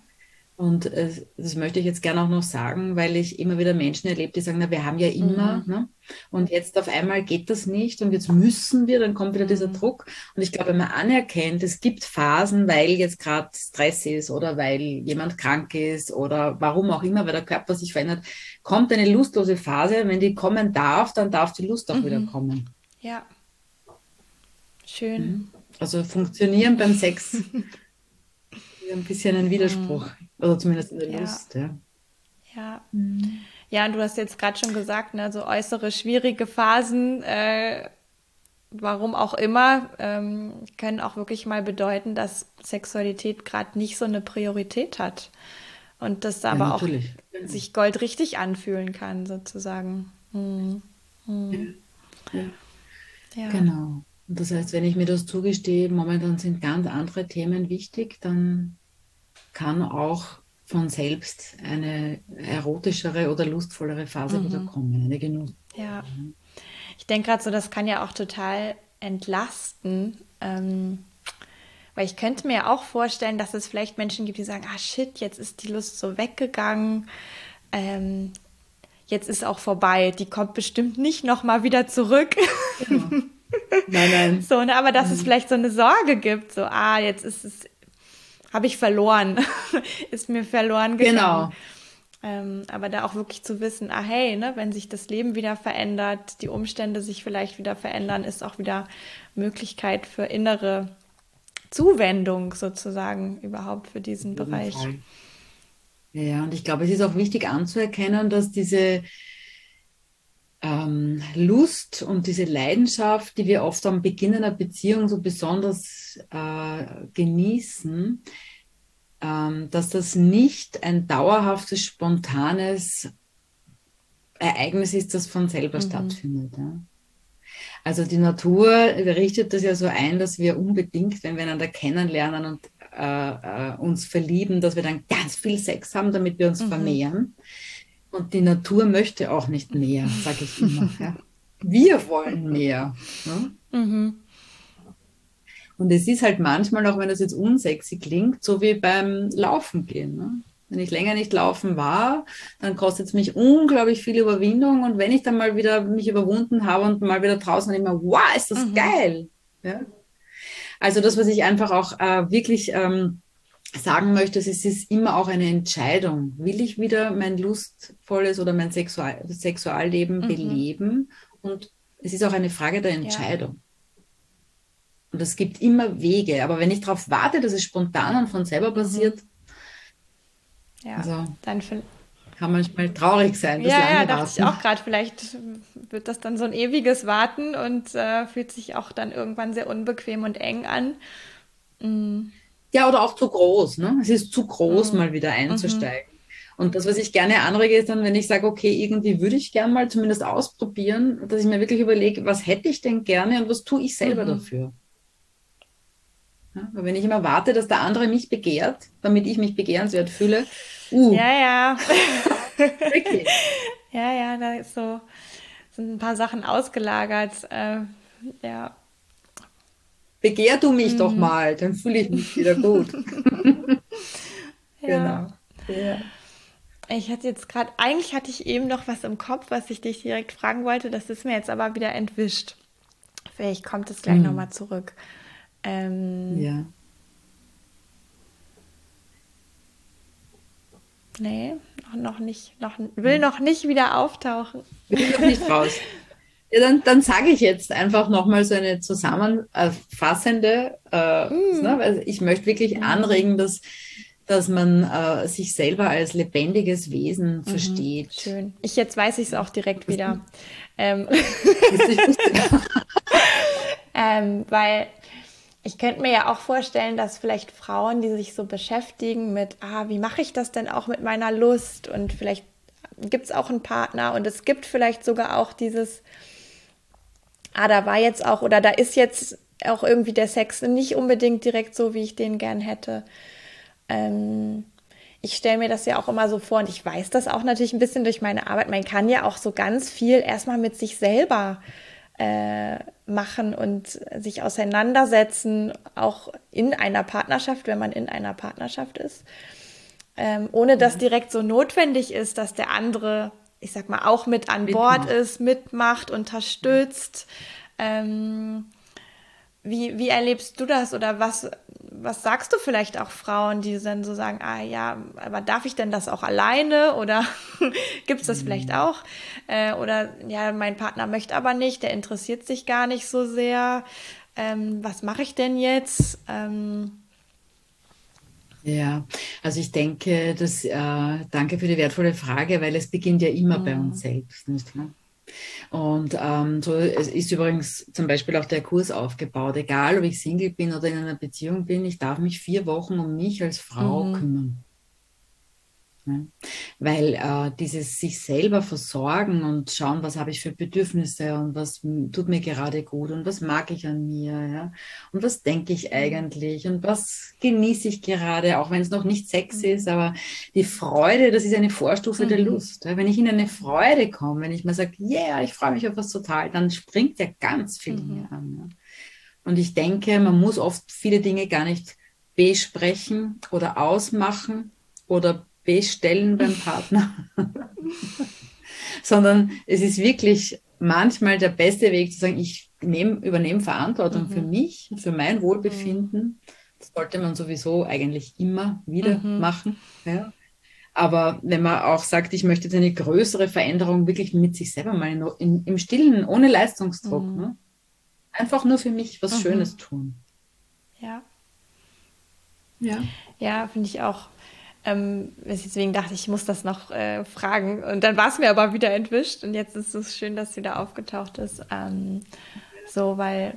Und äh, das möchte ich jetzt gerne auch noch sagen, weil ich immer wieder Menschen erlebe, die sagen, na, wir haben ja immer, mhm. ne? und jetzt auf einmal geht das nicht und jetzt müssen wir, dann kommt wieder dieser mhm. Druck. Und ich glaube, wenn man anerkennt, es gibt Phasen, weil jetzt gerade Stress ist oder weil jemand krank ist oder warum auch immer, weil der Körper sich verändert, kommt eine lustlose Phase. Wenn die kommen darf, dann darf die Lust auch mhm. wieder kommen. Ja. Schön. Mhm. Also funktionieren beim Sex ein bisschen ein Widerspruch. Mhm. Oder zumindest in der ja. Lust, ja. Ja. Mhm. Ja, und du hast jetzt gerade schon gesagt, ne, so äußere schwierige Phasen, äh, warum auch immer, ähm, können auch wirklich mal bedeuten, dass Sexualität gerade nicht so eine Priorität hat. Und das ja, aber natürlich. auch sich goldrichtig anfühlen kann, sozusagen. Hm. Hm. Ja. Ja. Genau. Und das heißt, wenn ich mir das zugestehe, momentan sind ganz andere Themen wichtig, dann kann auch von selbst eine erotischere oder lustvollere Phase mhm. wieder kommen, eine Genuss. Ja, ich denke gerade so, das kann ja auch total entlasten. Ähm, weil ich könnte mir auch vorstellen, dass es vielleicht Menschen gibt, die sagen, ah shit, jetzt ist die Lust so weggegangen. Ähm, jetzt ist auch vorbei. Die kommt bestimmt nicht nochmal wieder zurück. Genau. Nein, nein. So, ne, aber dass mhm. es vielleicht so eine Sorge gibt, so, ah, jetzt ist es habe ich verloren, ist mir verloren gegangen. Genau. Ähm, aber da auch wirklich zu wissen, ah hey, ne, wenn sich das Leben wieder verändert, die Umstände sich vielleicht wieder verändern, ist auch wieder Möglichkeit für innere Zuwendung sozusagen überhaupt für diesen Bereich. Ja, und ich glaube, es ist auch wichtig anzuerkennen, dass diese ähm, Lust und diese Leidenschaft, die wir oft am Beginn einer Beziehung so besonders äh, genießen, ähm, dass das nicht ein dauerhaftes, spontanes Ereignis ist, das von selber mhm. stattfindet. Ja. Also die Natur richtet das ja so ein, dass wir unbedingt, wenn wir einander kennenlernen und äh, äh, uns verlieben, dass wir dann ganz viel Sex haben, damit wir uns mhm. vermehren. Und die Natur möchte auch nicht mehr, sage ich immer. Ja. Wir wollen mehr. Ne? Mhm. Und es ist halt manchmal, auch wenn das jetzt unsexy klingt, so wie beim Laufen gehen. Ne? Wenn ich länger nicht laufen war, dann kostet es mich unglaublich viel Überwindung. Und wenn ich dann mal wieder mich überwunden habe und mal wieder draußen bin, immer, wow, ist das mhm. geil. Ja? Also das, was ich einfach auch äh, wirklich ähm, sagen möchte, es ist immer auch eine Entscheidung. Will ich wieder mein lustvolles oder mein Sexual Sexualleben mhm. beleben? Und es ist auch eine Frage der Entscheidung. Ja. Und es gibt immer Wege. Aber wenn ich darauf warte, dass es spontan und von selber mhm. passiert, ja, also, dann kann manchmal traurig sein. ja, ja, dachte warten. ich auch gerade. Vielleicht wird das dann so ein ewiges Warten und äh, fühlt sich auch dann irgendwann sehr unbequem und eng an. Mhm. Ja, oder auch zu groß. Ne? Es ist zu groß, mhm. mal wieder einzusteigen. Mhm. Und das, was ich gerne anrege, ist dann, wenn ich sage, okay, irgendwie würde ich gerne mal zumindest ausprobieren, dass ich mir wirklich überlege, was hätte ich denn gerne und was tue ich selber mhm. dafür. Ja, weil wenn ich immer warte, dass der andere mich begehrt, damit ich mich begehrenswert fühle, uh. Ja, ja. okay. Ja, ja, da ist so, sind ein paar Sachen ausgelagert. Äh, ja begehr du mich mhm. doch mal, dann fühle ich mich wieder gut. ja. Genau. Ja. Ich hatte jetzt gerade, eigentlich hatte ich eben noch was im Kopf, was ich dich direkt fragen wollte. Das ist mir jetzt aber wieder entwischt. Vielleicht kommt es gleich mhm. nochmal zurück. Ähm, ja. Nee, noch, nicht, noch, will noch nicht wieder auftauchen. Will noch nicht raus. Ja, dann, dann sage ich jetzt einfach nochmal so eine zusammenfassende, äh, mm. ne, weil ich möchte wirklich mm. anregen, dass, dass man äh, sich selber als lebendiges Wesen mhm. versteht. Schön. Ich jetzt weiß ich es auch direkt wieder. Ähm, ähm, weil ich könnte mir ja auch vorstellen, dass vielleicht Frauen, die sich so beschäftigen mit, ah, wie mache ich das denn auch mit meiner Lust? Und vielleicht gibt es auch einen Partner und es gibt vielleicht sogar auch dieses, ah, da war jetzt auch oder da ist jetzt auch irgendwie der Sex nicht unbedingt direkt so, wie ich den gern hätte. Ähm, ich stelle mir das ja auch immer so vor und ich weiß das auch natürlich ein bisschen durch meine Arbeit. Man kann ja auch so ganz viel erstmal mit sich selber äh, machen und sich auseinandersetzen, auch in einer Partnerschaft, wenn man in einer Partnerschaft ist, ähm, ohne dass direkt so notwendig ist, dass der andere, ich sag mal, auch mit an mitmacht. Bord ist, mitmacht, unterstützt. Ähm, wie, wie erlebst du das oder was, was sagst du vielleicht auch Frauen, die dann so sagen, ah ja, aber darf ich denn das auch alleine oder gibt es das mhm. vielleicht auch? Äh, oder ja, mein Partner möchte aber nicht, der interessiert sich gar nicht so sehr. Ähm, was mache ich denn jetzt? Ähm, ja, also ich denke, dass, äh, danke für die wertvolle Frage, weil es beginnt ja immer mhm. bei uns selbst, nicht wahr? Und ähm, so ist übrigens zum Beispiel auch der Kurs aufgebaut. Egal, ob ich Single bin oder in einer Beziehung bin, ich darf mich vier Wochen um mich als Frau mhm. kümmern. Ne? Weil äh, dieses sich selber versorgen und schauen, was habe ich für Bedürfnisse und was tut mir gerade gut und was mag ich an mir, ja? Und was denke ich mhm. eigentlich und was genieße ich gerade, auch wenn es noch nicht Sex mhm. ist, aber die Freude, das ist eine Vorstufe mhm. der Lust. Ja? Wenn ich in eine Freude komme, wenn ich mir sage, yeah, ich freue mich auf was total, dann springt ja ganz viel mhm. mehr an. Ja? Und ich denke, man muss oft viele Dinge gar nicht besprechen oder ausmachen oder bestellen beim Partner, sondern es ist wirklich manchmal der beste Weg zu sagen, ich nehm, übernehme Verantwortung mhm. für mich, für mein Wohlbefinden. Das sollte man sowieso eigentlich immer wieder mhm. machen. Ja. Aber wenn man auch sagt, ich möchte jetzt eine größere Veränderung wirklich mit sich selber mal in, in, im Stillen, ohne Leistungsdruck, mhm. ne? einfach nur für mich was mhm. Schönes tun. Ja. Ja. Ja, finde ich auch ähm, deswegen dachte ich, ich muss das noch äh, fragen. Und dann war es mir aber wieder entwischt. Und jetzt ist es schön, dass sie da aufgetaucht ist. Ähm, so, weil,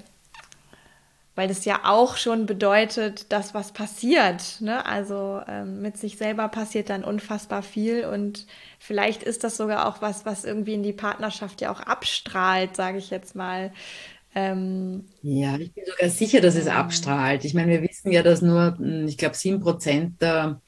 weil das ja auch schon bedeutet, dass was passiert. Ne? Also ähm, mit sich selber passiert dann unfassbar viel. Und vielleicht ist das sogar auch was, was irgendwie in die Partnerschaft ja auch abstrahlt, sage ich jetzt mal. Ähm, ja, ich bin sogar sicher, dass es abstrahlt. Ich meine, wir wissen ja, dass nur, hm, ich glaube, sieben Prozent der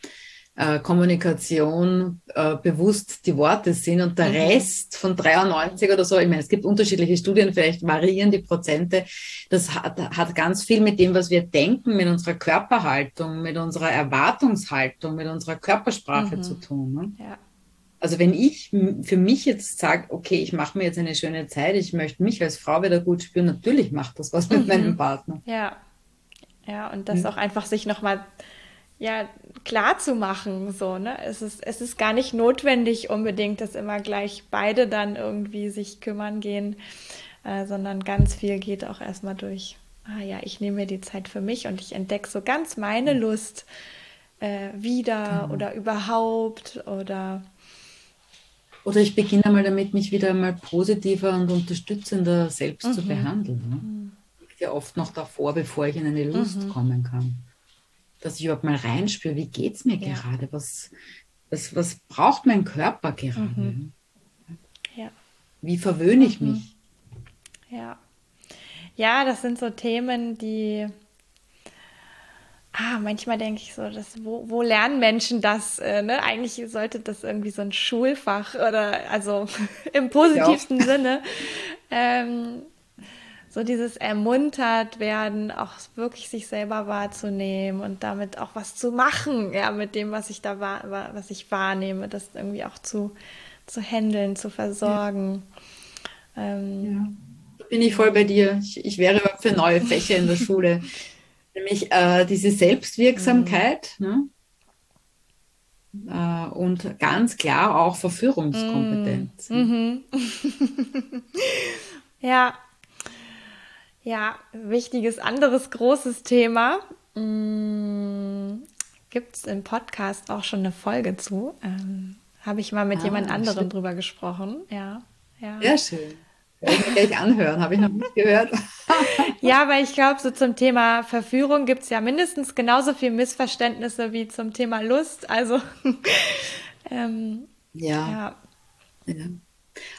äh, Kommunikation äh, bewusst die Worte sind und der mhm. Rest von 93 oder so, ich meine, es gibt unterschiedliche Studien, vielleicht variieren die Prozente, das hat, hat ganz viel mit dem, was wir denken, mit unserer Körperhaltung, mit unserer Erwartungshaltung, mit unserer Körpersprache mhm. zu tun. Ne? Ja. Also wenn ich für mich jetzt sage, okay, ich mache mir jetzt eine schöne Zeit, ich möchte mich als Frau wieder gut spüren, natürlich macht das was mit mhm. meinem Partner. Ja, ja, und das mhm. auch einfach sich nochmal ja, klar zu machen, so, ne? Es ist, es ist gar nicht notwendig unbedingt, dass immer gleich beide dann irgendwie sich kümmern gehen, äh, sondern ganz viel geht auch erstmal durch, ah ja, ich nehme mir die Zeit für mich und ich entdecke so ganz meine Lust äh, wieder genau. oder überhaupt oder oder ich beginne mal damit, mich wieder mal positiver und unterstützender selbst mhm. zu behandeln. Ne? Mhm. Liegt ja oft noch davor, bevor ich in eine Lust mhm. kommen kann dass ich überhaupt mal reinspüre, wie geht es mir ja. gerade? Was, was, was braucht mein Körper gerade? Mhm. Ja. Wie verwöhne ich mhm. mich? Ja. Ja, das sind so Themen, die. Ah, manchmal denke ich so, dass, wo, wo lernen Menschen das? Äh, ne? Eigentlich sollte das irgendwie so ein Schulfach oder also im positivsten Sinne. Ähm, so dieses ermuntert werden, auch wirklich sich selber wahrzunehmen und damit auch was zu machen, ja, mit dem, was ich da wahr, was ich wahrnehme, das irgendwie auch zu, zu handeln, zu versorgen. Ja. Ähm, ja. Bin ich voll bei dir. Ich, ich wäre für neue Fächer in der Schule. Nämlich äh, diese Selbstwirksamkeit mhm. ne? äh, und ganz klar auch Verführungskompetenz. Mhm. ja. Ja, wichtiges anderes großes Thema. Mhm. Gibt es im Podcast auch schon eine Folge zu? Ähm, Habe ich mal mit ah, jemand anderem schön. drüber gesprochen. Ja, ja. Sehr schön. Gleich anhören, habe ich noch nicht gehört. ja, aber ich glaube, so zum Thema Verführung gibt es ja mindestens genauso viel Missverständnisse wie zum Thema Lust. Also ähm, ja. ja. ja.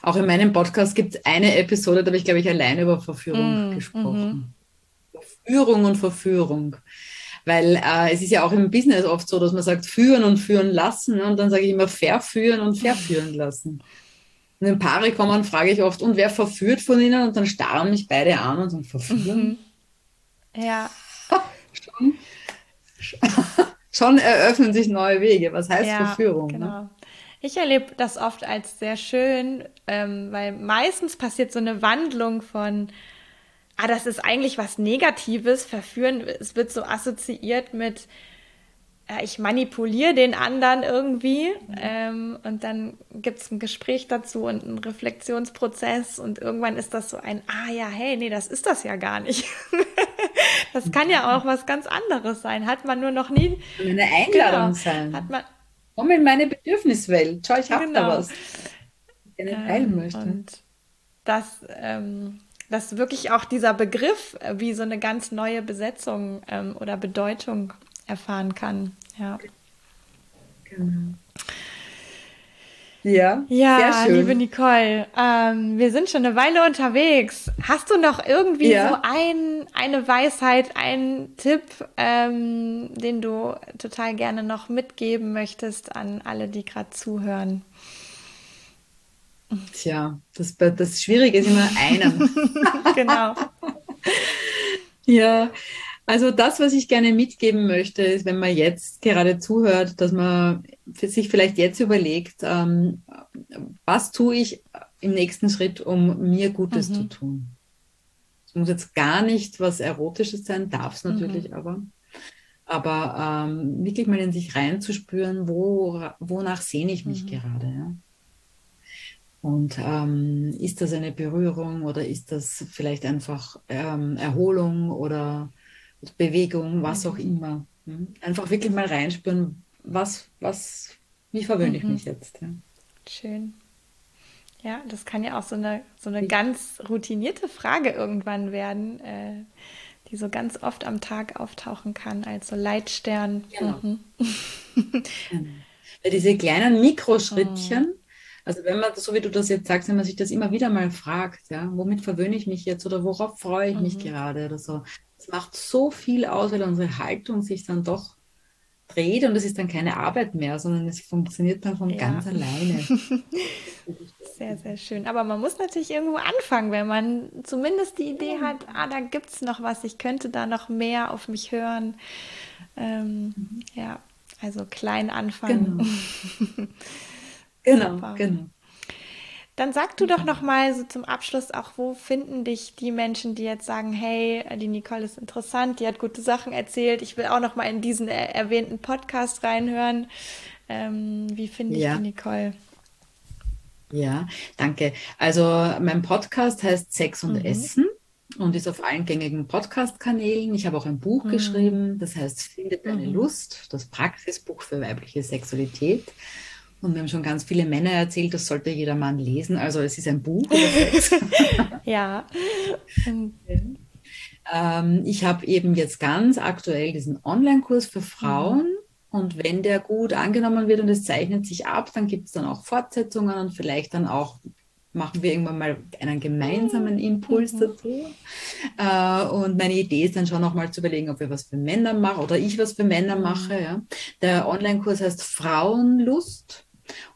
Auch in meinem Podcast gibt es eine Episode, da habe ich, glaube ich, allein über Verführung mm, gesprochen. Mm Verführung und Verführung. Weil äh, es ist ja auch im Business oft so, dass man sagt, führen und führen lassen. Ne? Und dann sage ich immer verführen und verführen lassen. Und wenn Paare kommen, frage ich oft, und wer verführt von ihnen? Und dann starren mich beide an und sagen, verführen? Mhm. Ja. schon, schon eröffnen sich neue Wege. Was heißt ja, Verführung? Ne? Genau. Ne? Ich erlebe das oft als sehr schön, ähm, weil meistens passiert so eine Wandlung von, ah, das ist eigentlich was Negatives, verführen, es wird so assoziiert mit, äh, ich manipuliere den anderen irgendwie mhm. ähm, und dann gibt es ein Gespräch dazu und einen Reflexionsprozess und irgendwann ist das so ein, ah ja, hey, nee, das ist das ja gar nicht. das kann ja auch was ganz anderes sein. Hat man nur noch nie. Eine Einladung genau, sein. Hat man, Komm in meine Bedürfniswelt. Schau, ich habe genau. da was, ich gerne teilen möchte. Und das, ähm, dass wirklich auch dieser Begriff äh, wie so eine ganz neue Besetzung ähm, oder Bedeutung erfahren kann. Ja. Genau. Ja, ja liebe Nicole, ähm, wir sind schon eine Weile unterwegs. Hast du noch irgendwie ja. so ein, eine Weisheit, einen Tipp, ähm, den du total gerne noch mitgeben möchtest an alle, die gerade zuhören? Tja, das, das Schwierige ist immer einen. genau. ja, also das, was ich gerne mitgeben möchte, ist, wenn man jetzt gerade zuhört, dass man sich vielleicht jetzt überlegt, ähm, was tue ich im nächsten Schritt, um mir Gutes mhm. zu tun. Es muss jetzt gar nicht was Erotisches sein, darf es natürlich mhm. aber. Aber ähm, wirklich mal in sich reinzuspüren, wo, wonach sehne ich mich mhm. gerade. Ja? Und ähm, ist das eine Berührung oder ist das vielleicht einfach ähm, Erholung oder Bewegung, was auch mhm. immer. Hm? Einfach wirklich mal reinspüren, was, was, wie verwöhne ich mhm. mich jetzt. Ja. Schön. Ja, das kann ja auch so eine, so eine ganz routinierte Frage irgendwann werden, äh, die so ganz oft am Tag auftauchen kann, als so Leitstern. Genau. Mhm. genau. Diese kleinen Mikroschrittchen, mhm. also wenn man, so wie du das jetzt sagst, wenn man sich das immer wieder mal fragt, ja, womit verwöhne ich mich jetzt oder worauf freue ich mich mhm. gerade oder so, es macht so viel aus, weil unsere Haltung sich dann doch dreht und es ist dann keine Arbeit mehr, sondern es funktioniert dann von ja. ganz alleine. Sehr, sehr schön. Aber man muss natürlich irgendwo anfangen, wenn man zumindest die Idee hat, ah, da gibt es noch was, ich könnte da noch mehr auf mich hören. Ähm, mhm. Ja, also klein anfangen. Genau, genau. genau. Dann sag du doch noch mal so zum Abschluss auch, wo finden dich die Menschen, die jetzt sagen, hey, die Nicole ist interessant, die hat gute Sachen erzählt, ich will auch noch mal in diesen erwähnten Podcast reinhören. Ähm, wie finde ich ja. die Nicole? Ja, danke. Also mein Podcast heißt Sex und mhm. Essen und ist auf allen gängigen Podcast-Kanälen. Ich habe auch ein Buch mhm. geschrieben, das heißt Findet deine mhm. Lust, das Praxisbuch für weibliche Sexualität. Und wir haben schon ganz viele Männer erzählt, das sollte jeder Mann lesen. Also es ist ein Buch. ja. ähm, ich habe eben jetzt ganz aktuell diesen Online-Kurs für Frauen. Mhm. Und wenn der gut angenommen wird und es zeichnet sich ab, dann gibt es dann auch Fortsetzungen und vielleicht dann auch machen wir irgendwann mal einen gemeinsamen Impuls mhm. dazu. Äh, und meine Idee ist dann schon nochmal zu überlegen, ob wir was für Männer machen oder ich was für Männer mhm. mache. Ja. Der Online-Kurs heißt Frauenlust.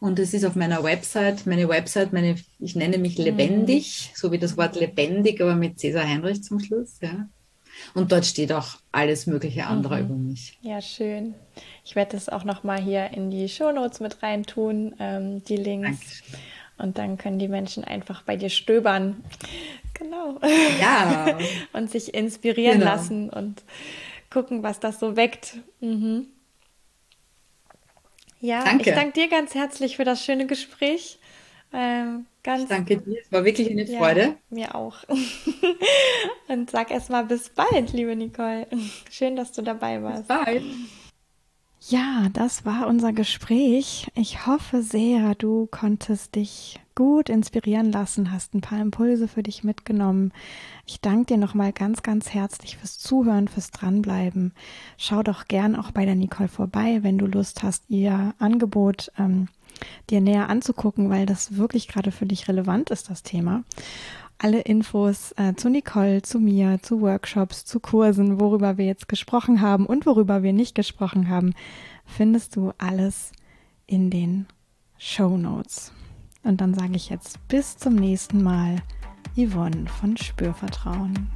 Und es ist auf meiner Website, meine Website, meine, ich nenne mich lebendig, mhm. so wie das Wort lebendig, aber mit Cäsar Heinrich zum Schluss, ja. Und dort steht auch alles mögliche andere mhm. über mich. Ja, schön. Ich werde das auch nochmal hier in die Shownotes mit reintun, ähm, die Links. Dankeschön. Und dann können die Menschen einfach bei dir stöbern. Genau. Ja. und sich inspirieren genau. lassen und gucken, was das so weckt. Mhm. Ja, danke. ich danke dir ganz herzlich für das schöne Gespräch. Ähm, ganz, ich danke dir, es war wirklich eine Freude. Ja, mir auch. Und sag erstmal bis bald, liebe Nicole. Schön, dass du dabei warst. Bis bald. Ja, das war unser Gespräch. Ich hoffe sehr, du konntest dich gut inspirieren lassen, hast ein paar Impulse für dich mitgenommen. Ich danke dir nochmal ganz, ganz herzlich fürs Zuhören, fürs Dranbleiben. Schau doch gern auch bei der Nicole vorbei, wenn du Lust hast, ihr Angebot ähm, dir näher anzugucken, weil das wirklich gerade für dich relevant ist, das Thema. Alle Infos äh, zu Nicole, zu mir, zu Workshops, zu Kursen, worüber wir jetzt gesprochen haben und worüber wir nicht gesprochen haben, findest du alles in den Show Notes. Und dann sage ich jetzt bis zum nächsten Mal, Yvonne von Spürvertrauen.